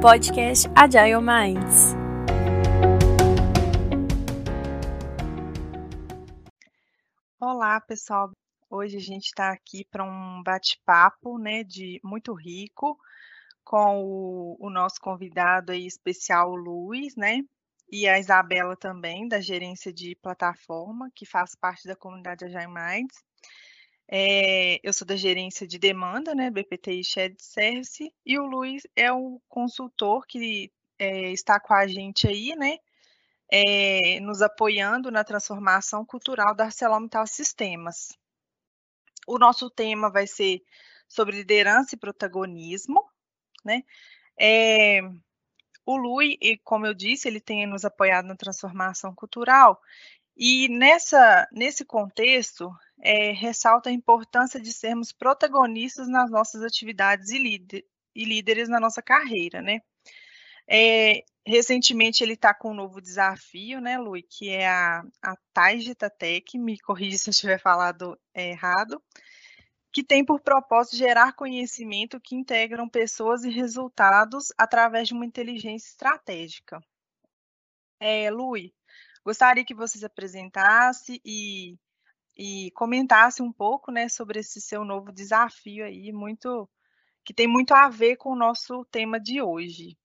Podcast Agile Minds. Olá, pessoal. Hoje a gente está aqui para um bate-papo, né, de muito rico com o, o nosso convidado aí especial, o Luiz, né? E a Isabela também, da gerência de plataforma, que faz parte da comunidade Agile Minds. É, eu sou da gerência de demanda, né, BPTI Shared Service, e o Luiz é o consultor que é, está com a gente aí, né, é, nos apoiando na transformação cultural da ArcelorMittal Sistemas. O nosso tema vai ser sobre liderança e protagonismo, né? É, o Lui, como eu disse, ele tem nos apoiado na transformação cultural e nessa, nesse contexto é, ressalta a importância de sermos protagonistas nas nossas atividades e, líder, e líderes na nossa carreira, né? É, recentemente ele está com um novo desafio, né, Lui, que é a, a Tech, me corrija se eu estiver falado errado, que tem por propósito gerar conhecimento que integram pessoas e resultados através de uma inteligência estratégica. É, Lui, gostaria que você se apresentasse e, e comentasse um pouco né, sobre esse seu novo desafio aí, muito que tem muito a ver com o nosso tema de hoje.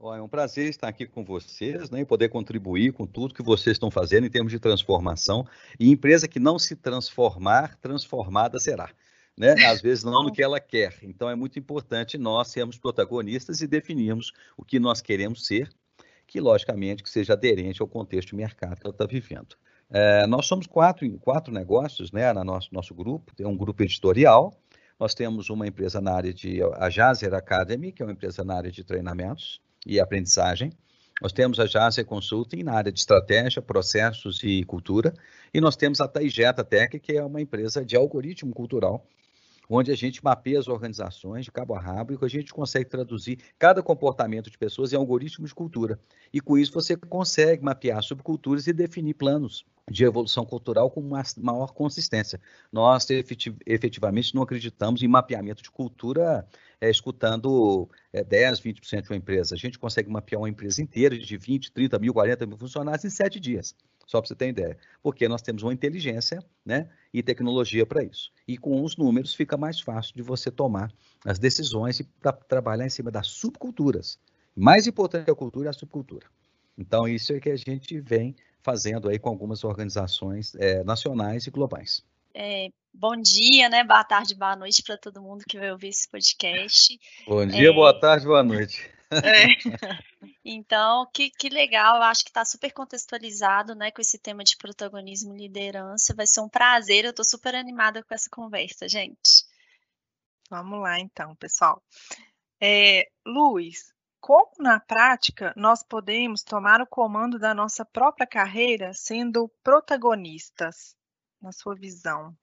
é um prazer estar aqui com vocês né, e poder contribuir com tudo que vocês estão fazendo em termos de transformação. E empresa que não se transformar, transformada será né? Às vezes não no que ela quer. Então é muito importante nós sermos protagonistas e definirmos o que nós queremos ser, que logicamente que seja aderente ao contexto de mercado que ela está vivendo. É, nós somos quatro, quatro negócios, né, no nosso, nosso grupo, tem um grupo editorial, nós temos uma empresa na área de, a Jazer Academy, que é uma empresa na área de treinamentos e aprendizagem, nós temos a Jazer Consulting na área de estratégia, processos e cultura, e nós temos a Taigeta Tech, que é uma empresa de algoritmo cultural, onde a gente mapeia as organizações de cabo a rabo e a gente consegue traduzir cada comportamento de pessoas em algoritmos de cultura. E com isso você consegue mapear subculturas e definir planos de evolução cultural com uma maior consistência. Nós efetivamente não acreditamos em mapeamento de cultura é, escutando é, 10, 20% de uma empresa. A gente consegue mapear uma empresa inteira de 20, 30 mil, 40 mil funcionários em sete dias só para você ter ideia. Porque nós temos uma inteligência né, e tecnologia para isso. E com os números fica mais fácil de você tomar as decisões e para trabalhar em cima das subculturas. Mais importante que a cultura é a subcultura. Então, isso é que a gente vem fazendo aí com algumas organizações é, nacionais e globais. É, bom dia, né? Boa tarde, boa noite para todo mundo que vai ouvir esse podcast. Bom dia, é... boa tarde, boa noite. É. Então, que, que legal, eu acho que está super contextualizado, né, com esse tema de protagonismo e liderança. Vai ser um prazer, eu estou super animada com essa conversa, gente. Vamos lá, então, pessoal. É, Luiz, como na prática nós podemos tomar o comando da nossa própria carreira sendo protagonistas, na sua visão?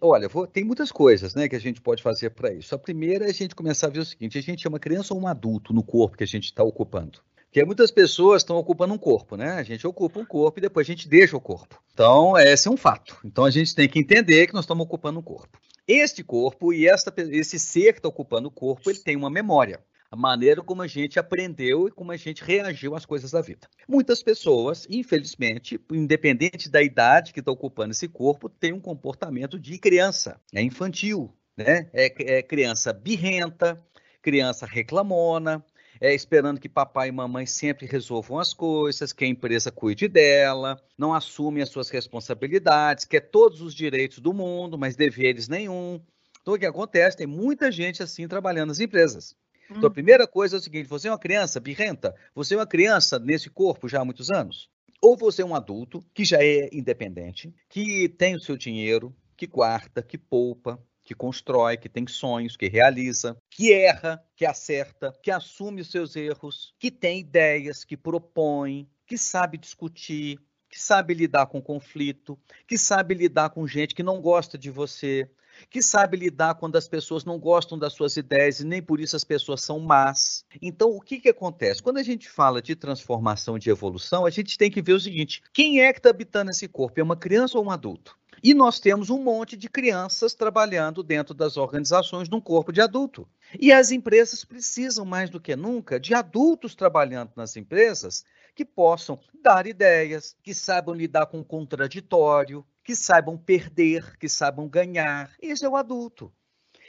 Olha, vou, tem muitas coisas né, que a gente pode fazer para isso. A primeira é a gente começar a ver o seguinte: a gente é uma criança ou um adulto no corpo que a gente está ocupando? Porque muitas pessoas estão ocupando um corpo, né? A gente ocupa um corpo e depois a gente deixa o corpo. Então, esse é um fato. Então, a gente tem que entender que nós estamos ocupando um corpo. Este corpo e esta, esse ser que está ocupando o corpo, ele tem uma memória maneira como a gente aprendeu e como a gente reagiu às coisas da vida. Muitas pessoas, infelizmente, independente da idade que está ocupando esse corpo, tem um comportamento de criança, é infantil, né? É, é criança birrenta, criança reclamona, é, esperando que papai e mamãe sempre resolvam as coisas, que a empresa cuide dela, não assume as suas responsabilidades, quer todos os direitos do mundo, mas deveres nenhum. Então, o que acontece? Tem muita gente assim trabalhando nas empresas. Então, a uhum. primeira coisa é o seguinte: você é uma criança birrenta? Você é uma criança nesse corpo já há muitos anos? Ou você é um adulto que já é independente, que tem o seu dinheiro, que guarda, que poupa, que constrói, que tem sonhos, que realiza, que erra, que acerta, que assume os seus erros, que tem ideias, que propõe, que sabe discutir, que sabe lidar com conflito, que sabe lidar com gente que não gosta de você, que sabe lidar quando as pessoas não gostam das suas ideias e nem por isso as pessoas são más. Então, o que, que acontece? Quando a gente fala de transformação, de evolução, a gente tem que ver o seguinte: quem é que está habitando esse corpo? É uma criança ou um adulto? E nós temos um monte de crianças trabalhando dentro das organizações num corpo de adulto. E as empresas precisam mais do que nunca de adultos trabalhando nas empresas que possam dar ideias, que saibam lidar com o contraditório, que saibam perder, que saibam ganhar. Esse é o adulto.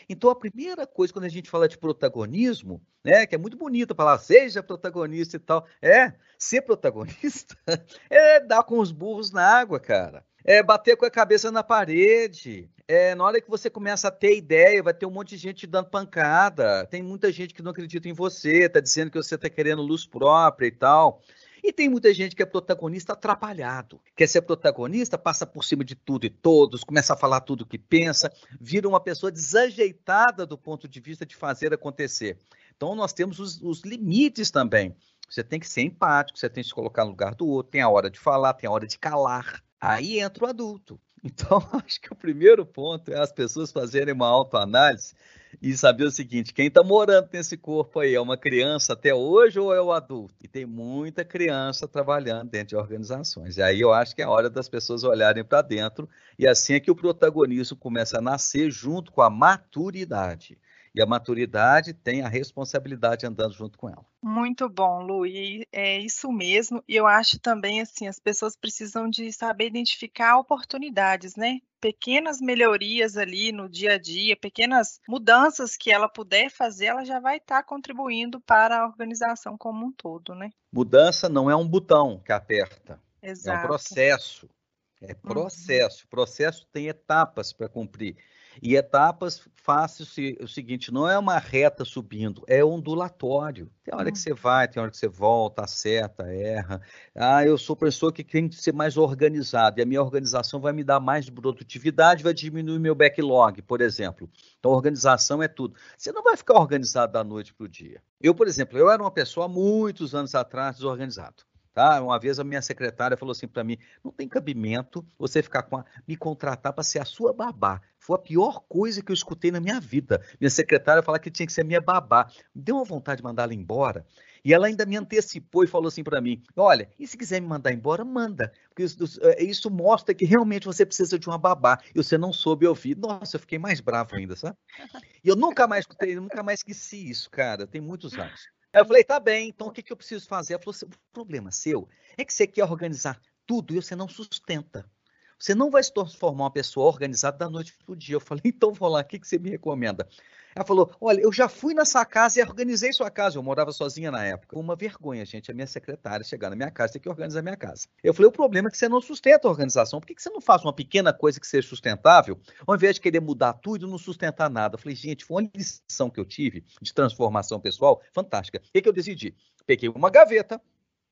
Então, a primeira coisa, quando a gente fala de protagonismo, né, que é muito bonito falar, seja protagonista e tal, é, ser protagonista é dar com os burros na água, cara. É bater com a cabeça na parede. É, na hora que você começa a ter ideia, vai ter um monte de gente te dando pancada. Tem muita gente que não acredita em você, tá dizendo que você está querendo luz própria e tal. E tem muita gente que é protagonista atrapalhado. Quer ser protagonista, passa por cima de tudo e todos, começa a falar tudo o que pensa, vira uma pessoa desajeitada do ponto de vista de fazer acontecer. Então, nós temos os, os limites também. Você tem que ser empático, você tem que se colocar no lugar do outro, tem a hora de falar, tem a hora de calar. Aí entra o adulto. Então, acho que o primeiro ponto é as pessoas fazerem uma autoanálise e saber o seguinte: quem está morando nesse corpo aí é uma criança até hoje ou é o adulto? E tem muita criança trabalhando dentro de organizações. E aí eu acho que é hora das pessoas olharem para dentro e assim é que o protagonismo começa a nascer junto com a maturidade. E a maturidade tem a responsabilidade andando junto com ela. Muito bom, Lu, e é isso mesmo. E eu acho também assim, as pessoas precisam de saber identificar oportunidades, né? Pequenas melhorias ali no dia a dia, pequenas mudanças que ela puder fazer, ela já vai estar tá contribuindo para a organização como um todo, né? Mudança não é um botão que aperta, Exato. é um processo. É uhum. processo. Uhum. Processo tem etapas para cumprir. E etapas fáceis o seguinte, não é uma reta subindo, é ondulatório. Tem hora que hum. você vai, tem hora que você volta, acerta, erra. Ah, eu sou pessoa que tem que ser mais organizada, e a minha organização vai me dar mais produtividade, vai diminuir meu backlog, por exemplo. Então, organização é tudo. Você não vai ficar organizado da noite para o dia. Eu, por exemplo, eu era uma pessoa há muitos anos atrás desorganizado. Tá? Uma vez a minha secretária falou assim para mim: não tem cabimento você ficar com a, me contratar para ser a sua babá. Foi a pior coisa que eu escutei na minha vida. Minha secretária falar que tinha que ser minha babá. Me deu uma vontade de mandar ela embora. E ela ainda me antecipou e falou assim para mim: Olha, e se quiser me mandar embora, manda. Porque isso, é, isso, mostra que realmente você precisa de uma babá. E você não soube ouvir. Nossa, eu fiquei mais bravo ainda, sabe? E eu nunca mais escutei, nunca mais esqueci isso, cara. Tem muitos anos. Aí eu falei, tá bem, então o que, que eu preciso fazer? Ela falou assim, o problema seu é que você quer organizar tudo e você não sustenta. Você não vai se transformar uma pessoa organizada da noite para o dia. Eu falei, então vou lá, o que, que você me recomenda? Ela falou: Olha, eu já fui nessa casa e organizei sua casa. Eu morava sozinha na época. Uma vergonha, gente, a minha secretária chegar na minha casa tem que organizar minha casa. Eu falei: O problema é que você não sustenta a organização. Por que, você não faz uma pequena coisa que seja sustentável, ao invés de querer mudar tudo e não sustentar nada? Eu falei: Gente, foi uma lição que eu tive de transformação pessoal fantástica. O que eu decidi? Peguei uma gaveta,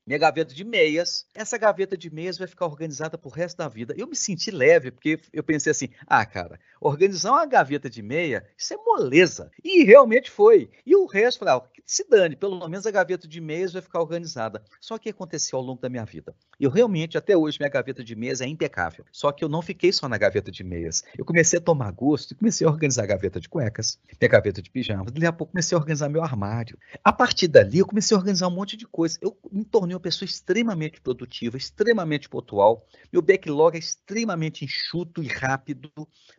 minha gaveta de meias. Essa gaveta de meias vai ficar organizada pro resto da vida. Eu me senti leve, porque eu pensei assim: ah, cara, organizar uma gaveta de meia, isso é moleza. E realmente foi. E o resto, falei, ah, se dane, pelo menos a gaveta de meias vai ficar organizada. Só que aconteceu ao longo da minha vida. Eu realmente, até hoje, minha gaveta de meias é impecável. Só que eu não fiquei só na gaveta de meias. Eu comecei a tomar gosto e comecei a organizar a gaveta de cuecas, minha gaveta de pijama. Daqui a pouco comecei a organizar meu armário. A partir dali, eu comecei a organizar um monte de coisa. Eu me tornei uma pessoa extremamente produtiva, extremamente pontual. Meu backlog é extremamente enxuto e rápido.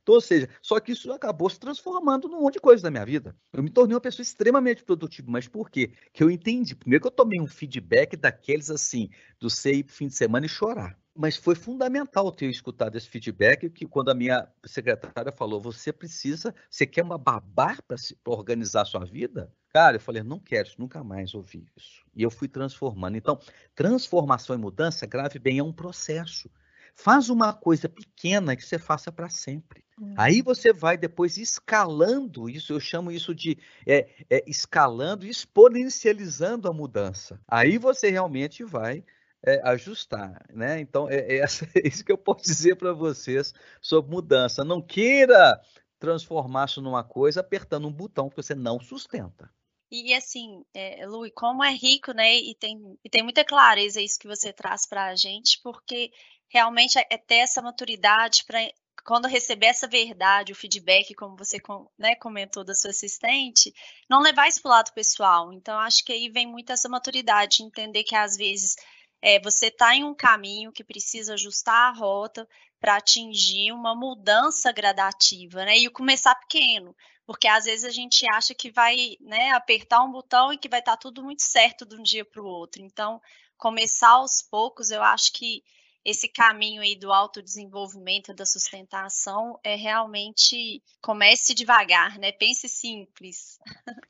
Então, ou seja, só que isso acabou se transformando num monte de coisa da minha vida. Eu me tornei uma pessoa extremamente produtiva. Mas por quê? Que eu entendi. Primeiro que eu tomei um feedback daqueles assim, do sei fim de semana e chorar mas foi fundamental ter escutado esse feedback que quando a minha secretária falou, você precisa, você quer uma babá para organizar a sua vida? Cara, eu falei, não quero nunca mais ouvir isso. E eu fui transformando. Então, transformação e mudança, grave bem, é um processo. Faz uma coisa pequena que você faça para sempre. Uhum. Aí você vai depois escalando isso, eu chamo isso de é, é, escalando, exponencializando a mudança. Aí você realmente vai é, ajustar, né? Então é, é, é isso que eu posso dizer para vocês sobre mudança. Não queira transformar-se numa coisa apertando um botão que você não sustenta. E assim, é, Lu, como é rico, né? E tem, e tem muita clareza isso que você traz para a gente, porque realmente é, é ter essa maturidade para quando receber essa verdade, o feedback, como você né, comentou da sua assistente, não levar isso para o lado pessoal. Então, acho que aí vem muito essa maturidade, entender que às vezes é, você está em um caminho que precisa ajustar a rota, para atingir uma mudança gradativa, né? E começar pequeno, porque às vezes a gente acha que vai, né, apertar um botão e que vai estar tá tudo muito certo de um dia para o outro. Então, começar aos poucos, eu acho que esse caminho aí do autodesenvolvimento, da sustentação, é realmente comece devagar, né? Pense simples.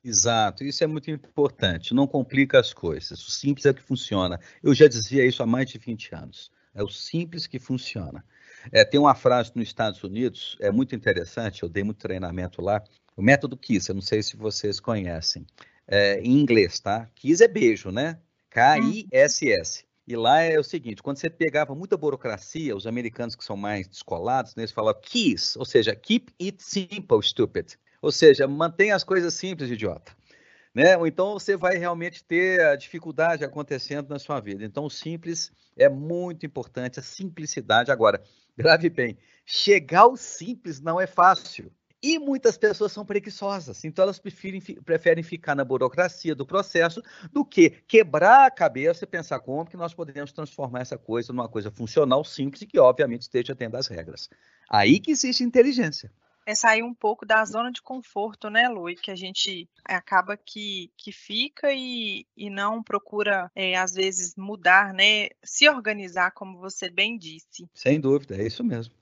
Exato, isso é muito importante. Não complica as coisas. O simples é que funciona. Eu já dizia isso há mais de 20 anos. É o simples que funciona. É, tem uma frase nos Estados Unidos, é muito interessante, eu dei muito treinamento lá, o método KISS, eu não sei se vocês conhecem, é, em inglês, tá? KISS é beijo, né? K-I-S-S. E lá é o seguinte, quando você pegava muita burocracia, os americanos que são mais descolados, né, eles falavam KISS, ou seja, keep it simple, stupid. Ou seja, mantenha as coisas simples, idiota. Né? Ou então você vai realmente ter a dificuldade acontecendo na sua vida. Então, o simples é muito importante, a simplicidade. Agora, grave bem, chegar ao simples não é fácil. E muitas pessoas são preguiçosas, então elas preferem, preferem ficar na burocracia do processo do que quebrar a cabeça e pensar como que nós podemos transformar essa coisa numa coisa funcional, simples e que, obviamente, esteja dentro das regras. Aí que existe inteligência é sair um pouco da zona de conforto, né, Lu? Que a gente acaba que, que fica e, e não procura, é, às vezes, mudar, né? Se organizar, como você bem disse. Sem dúvida, é isso mesmo.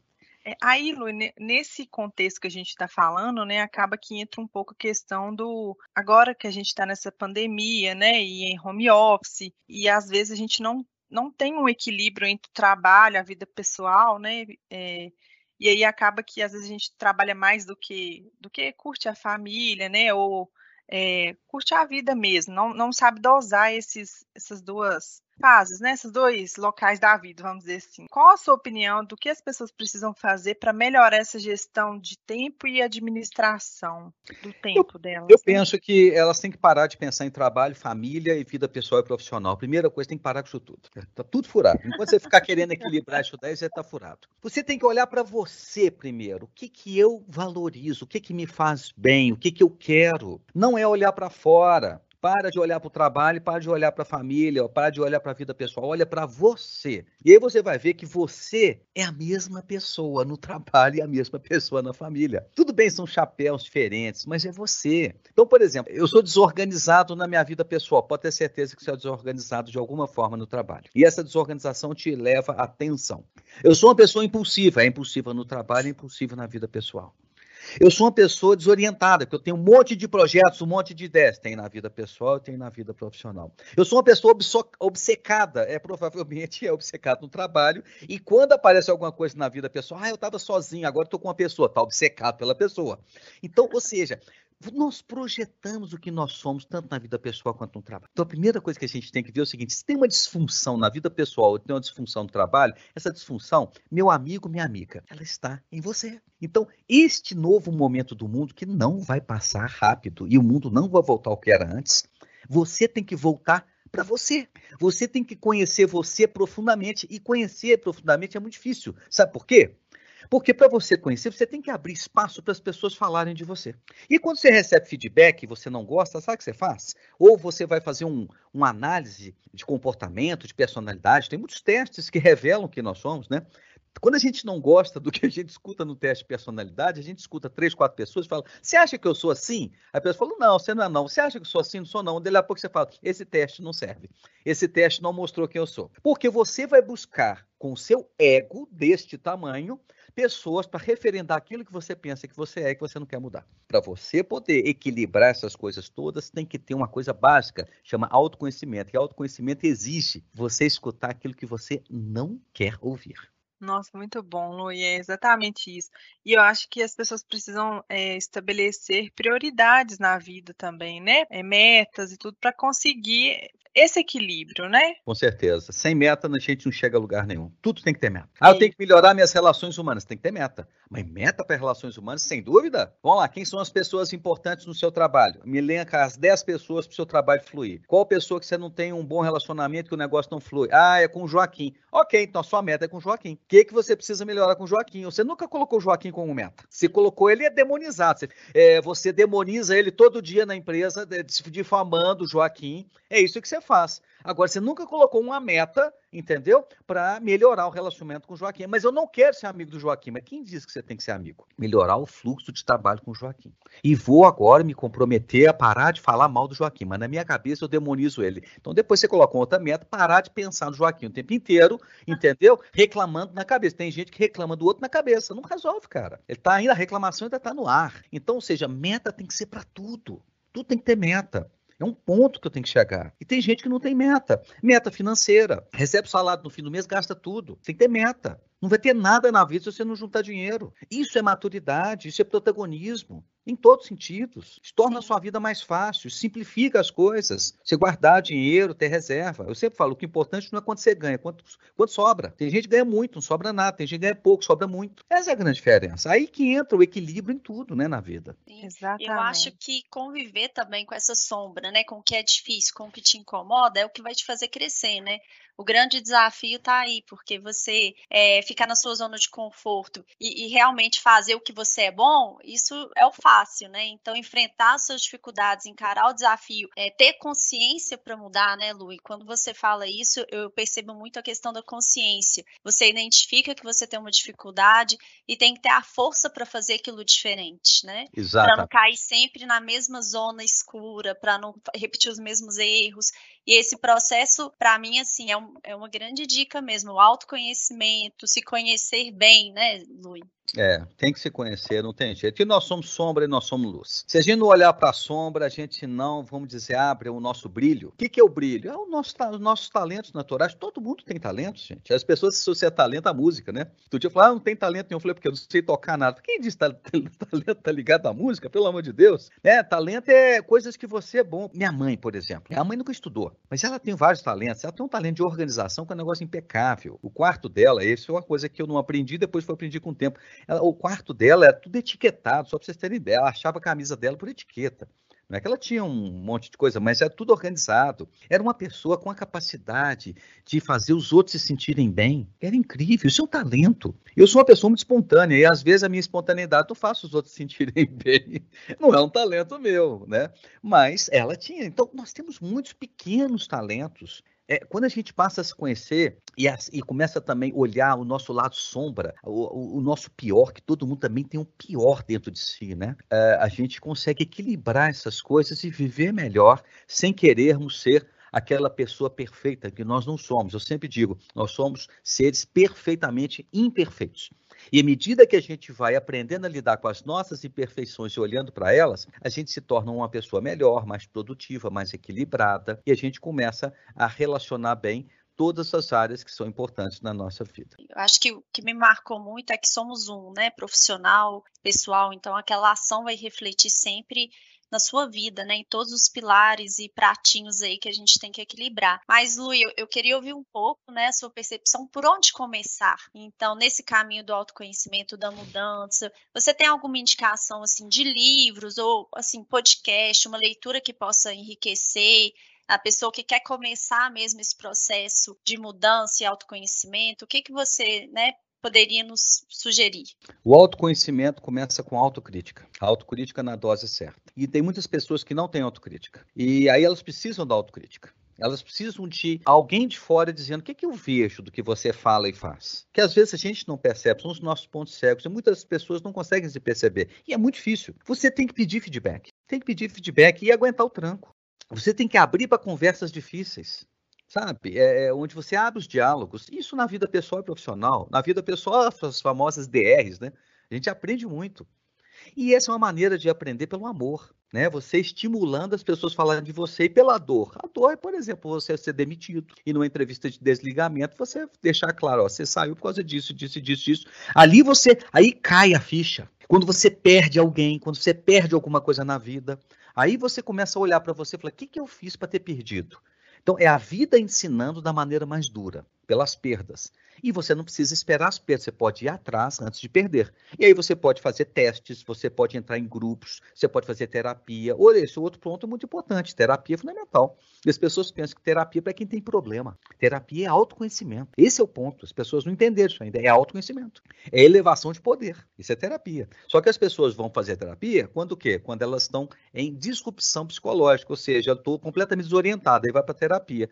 É, aí, Lu, nesse contexto que a gente está falando, né, acaba que entra um pouco a questão do. Agora que a gente está nessa pandemia, né, e em home office, e às vezes a gente não, não tem um equilíbrio entre o trabalho, a vida pessoal, né, é, e aí acaba que às vezes a gente trabalha mais do que do que curte a família, né? Ou é, curte a vida mesmo, não, não sabe dosar esses, essas duas fases, né? Esses dois locais da vida, vamos dizer assim. Qual a sua opinião do que as pessoas precisam fazer para melhorar essa gestão de tempo e administração do tempo eu, delas? Eu né? penso que elas têm que parar de pensar em trabalho, família e vida pessoal e profissional. Primeira coisa, tem que parar com isso tudo. Tá tudo furado. Enquanto você ficar querendo equilibrar isso daí, você tá furado. Você tem que olhar para você primeiro. O que que eu valorizo? O que que me faz bem? O que que eu quero? Não é olhar para fora. Para de olhar para o trabalho, para de olhar para a família, para de olhar para a vida pessoal, olha para você. E aí você vai ver que você é a mesma pessoa no trabalho e a mesma pessoa na família. Tudo bem, são chapéus diferentes, mas é você. Então, por exemplo, eu sou desorganizado na minha vida pessoal. Pode ter certeza que você é desorganizado de alguma forma no trabalho. E essa desorganização te leva à tensão. Eu sou uma pessoa impulsiva, é impulsiva no trabalho, é impulsiva na vida pessoal. Eu sou uma pessoa desorientada, porque eu tenho um monte de projetos, um monte de ideias. Tem na vida pessoal, tem na vida profissional. Eu sou uma pessoa obcecada, é provavelmente é obcecado no trabalho. E quando aparece alguma coisa na vida pessoal, ah, eu estava sozinho, agora estou com uma pessoa, está obcecado pela pessoa. Então, ou seja, nós projetamos o que nós somos, tanto na vida pessoal quanto no trabalho. Então, a primeira coisa que a gente tem que ver é o seguinte: se tem uma disfunção na vida pessoal ou tem uma disfunção no trabalho, essa disfunção, meu amigo, minha amiga, ela está em você. Então, este novo momento do mundo, que não vai passar rápido e o mundo não vai voltar ao que era antes, você tem que voltar para você. Você tem que conhecer você profundamente. E conhecer profundamente é muito difícil. Sabe por quê? Porque para você conhecer, você tem que abrir espaço para as pessoas falarem de você. E quando você recebe feedback e você não gosta, sabe o que você faz? Ou você vai fazer um, uma análise de comportamento, de personalidade. Tem muitos testes que revelam que nós somos, né? Quando a gente não gosta do que a gente escuta no teste de personalidade, a gente escuta três, quatro pessoas e fala: Você acha que eu sou assim? A pessoa fala: Não, você não é não. Você acha que eu sou assim? Não sou não. Daí a pouco você fala: Esse teste não serve. Esse teste não mostrou quem eu sou. Porque você vai buscar com o seu ego deste tamanho pessoas para referendar aquilo que você pensa que você é e que você não quer mudar. Para você poder equilibrar essas coisas todas, tem que ter uma coisa básica, chama autoconhecimento. E autoconhecimento exige você escutar aquilo que você não quer ouvir. Nossa, muito bom, Lu, e é exatamente isso. E eu acho que as pessoas precisam é, estabelecer prioridades na vida também, né? É, metas e tudo para conseguir esse equilíbrio, né? Com certeza. Sem meta, a gente não chega a lugar nenhum. Tudo tem que ter meta. Ah, eu tenho que melhorar minhas relações humanas. Tem que ter meta. Mas meta para relações humanas, sem dúvida. Vamos lá, quem são as pessoas importantes no seu trabalho? Me elenca as 10 pessoas para o seu trabalho fluir. Qual pessoa que você não tem um bom relacionamento, que o negócio não flui? Ah, é com o Joaquim. Ok, então a sua meta é com o Joaquim. O que, que você precisa melhorar com o Joaquim? Você nunca colocou o Joaquim como meta. Se colocou ele, é demonizado. Você, é, você demoniza ele todo dia na empresa, difamando o Joaquim. É isso que você faz. Agora, você nunca colocou uma meta, entendeu? Para melhorar o relacionamento com o Joaquim. Mas eu não quero ser amigo do Joaquim. Mas quem diz que você tem que ser amigo? Melhorar o fluxo de trabalho com o Joaquim. E vou agora me comprometer a parar de falar mal do Joaquim. Mas na minha cabeça eu demonizo ele. Então depois você coloca outra meta, parar de pensar no Joaquim o tempo inteiro, entendeu? Reclamando na cabeça. Tem gente que reclama do outro na cabeça. Não resolve, cara. Ele tá ainda, a reclamação ainda tá no ar. Então, ou seja, meta tem que ser para tudo. Tudo tem que ter meta. É um ponto que eu tenho que chegar. E tem gente que não tem meta. Meta financeira. Recebe salário no fim do mês, gasta tudo. Tem que ter meta. Não vai ter nada na vida se você não juntar dinheiro. Isso é maturidade, isso é protagonismo em todos os sentidos. Torna a sua vida mais fácil, simplifica as coisas. Você guardar dinheiro, ter reserva. Eu sempre falo, o que é importante não é quanto você ganha, quanto, quanto sobra. Tem gente que ganha muito, não sobra nada. Tem gente que ganha pouco, sobra muito. Essa é a grande diferença. Aí que entra o equilíbrio em tudo, né, na vida. Sim. Exatamente. Eu acho que conviver também com essa sombra, né, com o que é difícil, com o que te incomoda, é o que vai te fazer crescer, né? O grande desafio está aí, porque você é, ficar na sua zona de conforto e, e, realmente fazer o que você é bom, isso é o fácil, né? Então, enfrentar as suas dificuldades, encarar o desafio, é, ter consciência para mudar, né, Lu? E quando você fala isso, eu percebo muito a questão da consciência. Você identifica que você tem uma dificuldade e tem que ter a força para fazer aquilo diferente, né? Exato. Para não cair sempre na mesma zona escura, para não repetir os mesmos erros. E esse processo, para mim, assim, é, um, é uma grande dica mesmo, o autoconhecimento, se conhecer bem, né, Lui? É, tem que se conhecer, não tem jeito. E nós somos sombra e nós somos luz. Se a gente não olhar para a sombra, a gente não, vamos dizer, abre o nosso brilho. O que, que é o brilho? É o nosso, os nossos talentos naturais. Todo mundo tem talentos, gente. As pessoas associam talento à música, né? Tu tinha falado, ah, não tem talento nenhum. Eu falei, porque eu não sei tocar nada. Quem diz talento tá ligado à música? Pelo amor de Deus. É, talento é coisas que você é bom. Minha mãe, por exemplo. Minha mãe nunca estudou, mas ela tem vários talentos. Ela tem um talento de organização que é um negócio impecável. O quarto dela, esse é uma coisa que eu não aprendi, depois foi aprendi com o tempo. Ela, o quarto dela era tudo etiquetado, só para vocês terem ideia. Ela achava a camisa dela por etiqueta. Não é que ela tinha um monte de coisa, mas era tudo organizado. Era uma pessoa com a capacidade de fazer os outros se sentirem bem. Era incrível, isso é um talento. Eu sou uma pessoa muito espontânea e às vezes a minha espontaneidade não faz os outros se sentirem bem. Não é um talento meu, né? Mas ela tinha. Então, nós temos muitos pequenos talentos é, quando a gente passa a se conhecer e, a, e começa também a olhar o nosso lado sombra, o, o, o, nosso pior, que todo mundo também tem um pior dentro de si, né? É, a gente consegue equilibrar essas coisas e viver melhor sem querermos ser aquela pessoa perfeita que nós não somos. Eu sempre digo, nós somos seres perfeitamente imperfeitos. E à medida que a gente vai aprendendo a lidar com as nossas imperfeições e olhando para elas, a gente se torna uma pessoa melhor, mais produtiva, mais equilibrada e a gente começa a relacionar bem todas as áreas que são importantes na nossa vida. Eu acho que o que me marcou muito é que somos um, né, profissional, pessoal, então aquela ação vai refletir sempre na sua vida, né? Em todos os pilares e pratinhos aí que a gente tem que equilibrar. Mas, Lu, eu, eu queria ouvir um pouco, né, a sua percepção por onde começar. Então, nesse caminho do autoconhecimento, da mudança, você tem alguma indicação, assim, de livros ou, assim, podcast, uma leitura que possa enriquecer a pessoa que quer começar mesmo esse processo de mudança e autoconhecimento, o que que você, né, poderia nos sugerir? O autoconhecimento começa com autocrítica. A autocrítica na dose certa. E tem muitas pessoas que não têm autocrítica. E aí elas precisam da autocrítica. Elas precisam de alguém de fora dizendo o que, é que eu vejo do que você fala e faz. Que às vezes a gente não percebe, são os nossos pontos cegos e muitas pessoas não conseguem se perceber. E é muito difícil. Você tem que pedir feedback. Tem que pedir feedback e aguentar o tranco. Você tem que abrir para conversas difíceis sabe? É, é, onde você abre os diálogos. Isso na vida pessoal e profissional. Na vida pessoal, as famosas DRs, né? A gente aprende muito. E essa é uma maneira de aprender pelo amor, né? Você estimulando as pessoas falando de você e pela dor. A dor é, por exemplo, você ser demitido e numa entrevista de desligamento você deixar claro, ó, você saiu por causa disso, disso, disso, disso. Ali você, aí cai a ficha. Quando você perde alguém, quando você perde alguma coisa na vida, aí você começa a olhar para você e falar: o que, que eu fiz para ter perdido? Então, é a vida ensinando da maneira mais dura. Pelas perdas. E você não precisa esperar as perdas, você pode ir atrás antes de perder. E aí você pode fazer testes, você pode entrar em grupos, você pode fazer terapia. Ou esse outro ponto é muito importante, terapia é fundamental. E as pessoas pensam que terapia é para quem tem problema. Terapia é autoconhecimento. Esse é o ponto. As pessoas não entenderam isso ainda. É autoconhecimento. É elevação de poder. Isso é terapia. Só que as pessoas vão fazer terapia quando o quê? Quando elas estão em disrupção psicológica, ou seja, eu estou completamente desorientada, aí vai para terapia.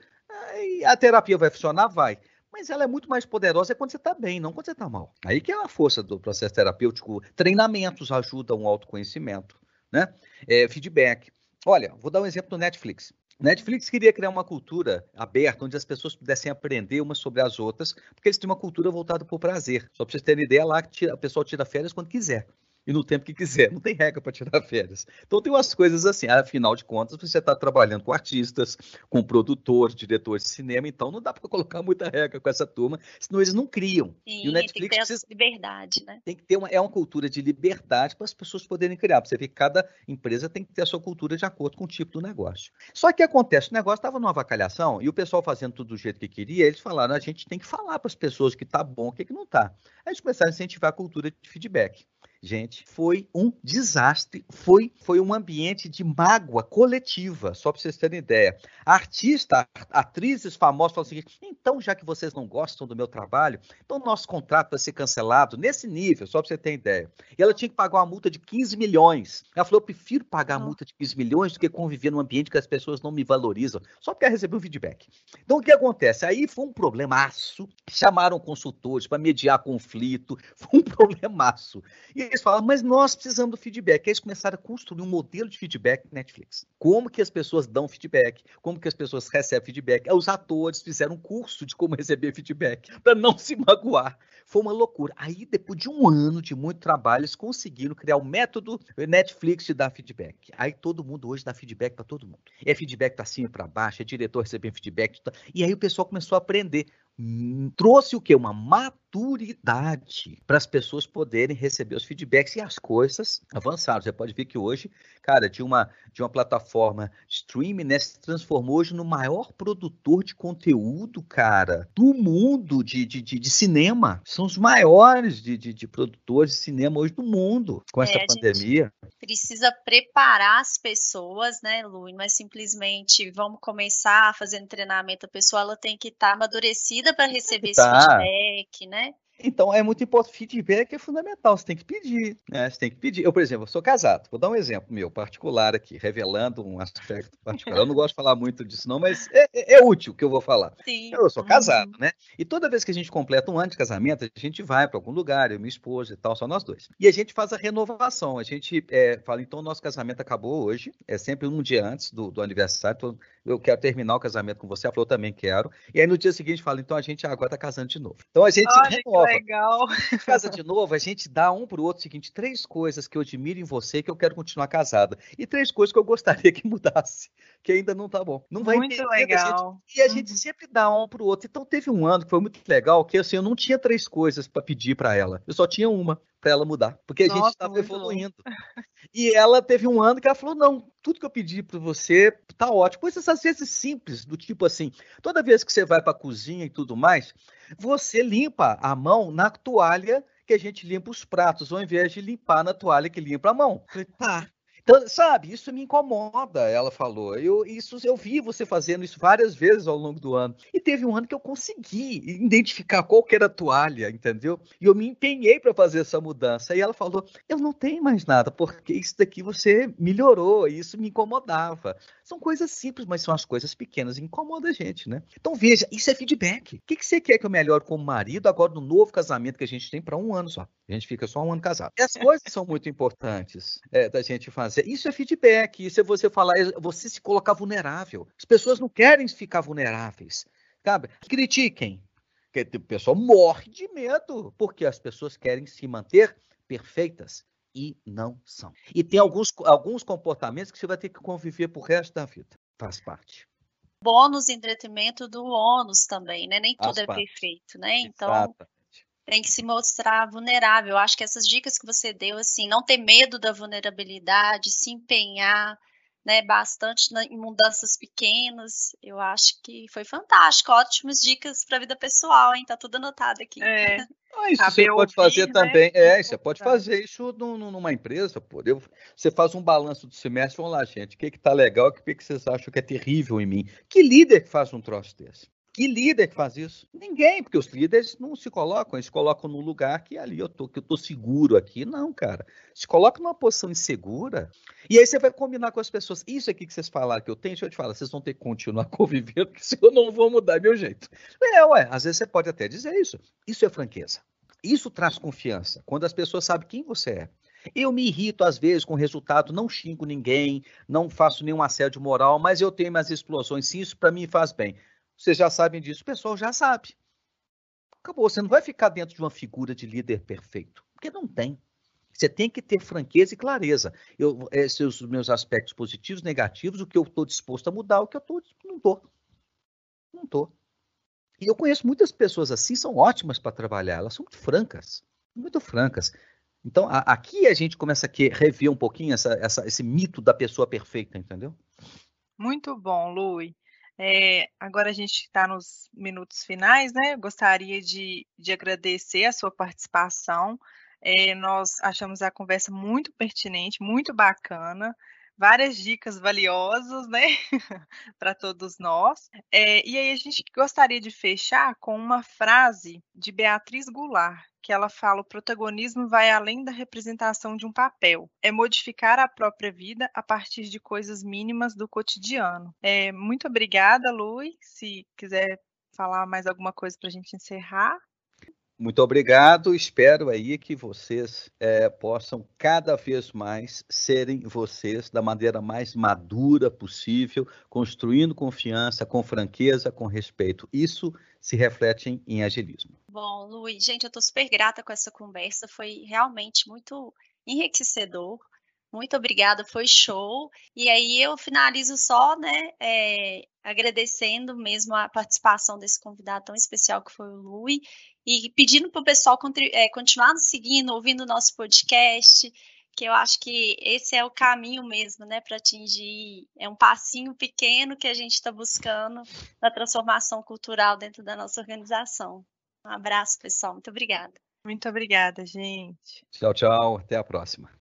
Aí a terapia vai funcionar? Vai mas ela é muito mais poderosa quando você está bem, não quando você está mal. Aí que é a força do processo terapêutico. Treinamentos ajudam o autoconhecimento, né? É, feedback. Olha, vou dar um exemplo do Netflix. Netflix queria criar uma cultura aberta, onde as pessoas pudessem aprender umas sobre as outras, porque eles têm uma cultura voltada para o prazer. Só para vocês terem ideia, lá a pessoa tira férias quando quiser e no tempo que quiser. Não tem regra para tirar férias. Então tem umas coisas assim, afinal de contas, você está trabalhando com artistas, com produtores, diretores de cinema, então não dá para colocar muita regra com essa turma, senão eles não criam. Sim, e o Netflix tem que ter precisa... liberdade, né? Tem que ter uma, é uma cultura de liberdade para as pessoas poderem criar. Você vê que cada empresa tem que ter a sua cultura de acordo com o tipo do negócio. Só que acontece, o negócio estava numa avacalhação e o pessoal fazendo tudo do jeito que queria, eles falaram, a gente tem que falar para as pessoas que tá bom, o que, que não tá. Aí eles começaram a incentivar a cultura de feedback gente, foi um desastre, foi, foi um ambiente de mágoa coletiva, só para vocês terem ideia. Artista, atrizes famosas falam assim: então, já que vocês não gostam do meu trabalho, então nosso contrato vai ser cancelado nesse nível, só para você ter ideia. E ela tinha que pagar uma multa de 15 milhões. Ela falou: eu prefiro pagar a multa de 15 milhões do que conviver num ambiente que as pessoas não me valorizam, só porque ela recebeu um feedback. Então, o que acontece? Aí foi um problemaço. Chamaram consultores para mediar conflito, foi um problemaço. E eles falam, mas nós precisamos do feedback. Eles começaram a construir um modelo de feedback Netflix. Como que as pessoas dão feedback, como que as pessoas recebem feedback. Os atores fizeram um curso de como receber feedback, para não se magoar. Foi uma loucura. Aí, depois de um ano de muito trabalho, eles conseguiram criar o método Netflix de dar feedback. Aí todo mundo hoje dá feedback para todo mundo. É feedback para cima e para baixo, é diretor recebendo feedback. E aí o pessoal começou a aprender. Hum, trouxe o que? Uma maturidade para as pessoas poderem receber os feedbacks e as coisas avançaram. Você pode ver que hoje, cara, de uma, de uma plataforma streaming, né, se transformou hoje no maior produtor de conteúdo, cara, do mundo de, de, de, de cinema. São os maiores de, de, de, produtores de cinema hoje do mundo com essa é, pandemia. Precisa preparar as pessoas, né, Lu? Não é simplesmente vamos começar fazendo treinamento, a pessoa ela tem que estar tá amadurecida para receber tá. esse feedback, né? Então, é muito importante. Feedback é fundamental, você tem que pedir. Né? Você tem que pedir. Eu, por exemplo, sou casado. Vou dar um exemplo meu, particular aqui, revelando um aspecto particular. Eu não gosto de falar muito disso, não, mas é, é, é útil o que eu vou falar. Sim. Eu sou casado, uhum. né? E toda vez que a gente completa um ano de casamento, a gente vai para algum lugar, eu, minha esposa e tal, só nós dois. E a gente faz a renovação. A gente é, fala, então, nosso casamento acabou hoje, é sempre um dia antes do, do aniversário. Então, eu quero terminar o casamento com você, a Flor também quero. E aí no dia seguinte fala, então a gente agora está casando de novo. Então a gente Olha, renova. Que legal. Casa de novo, a gente dá um para o outro o seguinte: três coisas que eu admiro em você que eu quero continuar casada. E três coisas que eu gostaria que mudasse, que ainda não tá bom. Não vai muito legal. A gente, e a gente uhum. sempre dá um para o outro. Então teve um ano que foi muito legal, que assim, eu não tinha três coisas para pedir para ela. Eu só tinha uma para ela mudar, porque a Nossa, gente estava evoluindo. E ela teve um ano que ela falou: não, tudo que eu pedi para você tá ótimo. Coisas às vezes simples, do tipo assim, toda vez que você vai para a cozinha e tudo mais, você limpa a mão na toalha que a gente limpa os pratos, ao invés de limpar na toalha que limpa a mão. Falei, tá, então, sabe, isso me incomoda, ela falou. Eu, isso, eu vi você fazendo isso várias vezes ao longo do ano. E teve um ano que eu consegui identificar qual era a toalha, entendeu? E eu me empenhei para fazer essa mudança. E ela falou: Eu não tenho mais nada, porque isso daqui você melhorou, e isso me incomodava. São coisas simples, mas são as coisas pequenas. Incomoda a gente, né? Então, veja, isso é feedback. O que, que você quer que eu melhore como marido agora no novo casamento que a gente tem para um ano só? A gente fica só um ano casado. E as coisas são muito importantes é, da gente fazer fazer. Isso é feedback, isso é você falar, você se colocar vulnerável. As pessoas não querem ficar vulneráveis. Sabe? Critiquem. O pessoal morre de medo, porque as pessoas querem se manter perfeitas e não são. E tem alguns, alguns comportamentos que você vai ter que conviver pro resto da vida. Faz parte. Bônus em detrimento do ônus também, né? Nem tudo é perfeito, né? Então, tem que se mostrar vulnerável. Eu acho que essas dicas que você deu, assim, não ter medo da vulnerabilidade, se empenhar, né, bastante em mudanças pequenas. Eu acho que foi fantástico. Ótimas dicas para a vida pessoal, hein? Tá tudo anotado aqui. É. Ah, isso você pode fazer né? também. É, você pode fazer isso numa empresa, pô. Eu, você faz um balanço do semestre, vamos lá, gente. O que, que tá legal, o que, que vocês acham que é terrível em mim? Que líder que faz um troço desse? Que líder que faz isso? Ninguém, porque os líderes não se colocam, eles colocam no lugar que ali eu tô, que eu tô seguro aqui. Não, cara. Se coloca numa posição insegura, e aí você vai combinar com as pessoas. Isso aqui que vocês falaram que eu tenho, deixa eu te falar, vocês vão ter que continuar convivendo, porque se eu não vou mudar meu jeito. É, ué, às vezes você pode até dizer isso. Isso é franqueza. Isso traz confiança. Quando as pessoas sabem quem você é. Eu me irrito às vezes com o resultado, não xingo ninguém, não faço nenhum assédio moral, mas eu tenho minhas explosões. Isso para mim faz bem. Vocês já sabem disso, o pessoal já sabe. Acabou. Você não vai ficar dentro de uma figura de líder perfeito, porque não tem. Você tem que ter franqueza e clareza. Eu, esses são os meus aspectos positivos, negativos, o que eu estou disposto a mudar, o que eu tô, não estou. Não estou. E eu conheço muitas pessoas assim, são ótimas para trabalhar, elas são muito francas, muito francas. Então, a, aqui a gente começa a rever um pouquinho essa, essa, esse mito da pessoa perfeita, entendeu? Muito bom, Lui. É, agora a gente está nos minutos finais, né? Eu gostaria de, de agradecer a sua participação. É, nós achamos a conversa muito pertinente, muito bacana, várias dicas valiosas, né, para todos nós. É, e aí a gente gostaria de fechar com uma frase de Beatriz Goulart, que ela fala: o protagonismo vai além da representação de um papel, é modificar a própria vida a partir de coisas mínimas do cotidiano. É, muito obrigada, Lui. Se quiser falar mais alguma coisa para a gente encerrar. Muito obrigado. Espero aí que vocês é, possam cada vez mais serem vocês da maneira mais madura possível, construindo confiança, com franqueza, com respeito. Isso se reflete em agilismo. Bom, Luiz, gente, eu estou super grata com essa conversa. Foi realmente muito enriquecedor. Muito obrigada, foi show. E aí eu finalizo só, né, é, agradecendo mesmo a participação desse convidado tão especial que foi o Lui e pedindo para o pessoal é, continuar nos seguindo, ouvindo o nosso podcast, que eu acho que esse é o caminho mesmo, né, para atingir, é um passinho pequeno que a gente está buscando na transformação cultural dentro da nossa organização. Um abraço, pessoal, muito obrigada. Muito obrigada, gente. Tchau, tchau, até a próxima.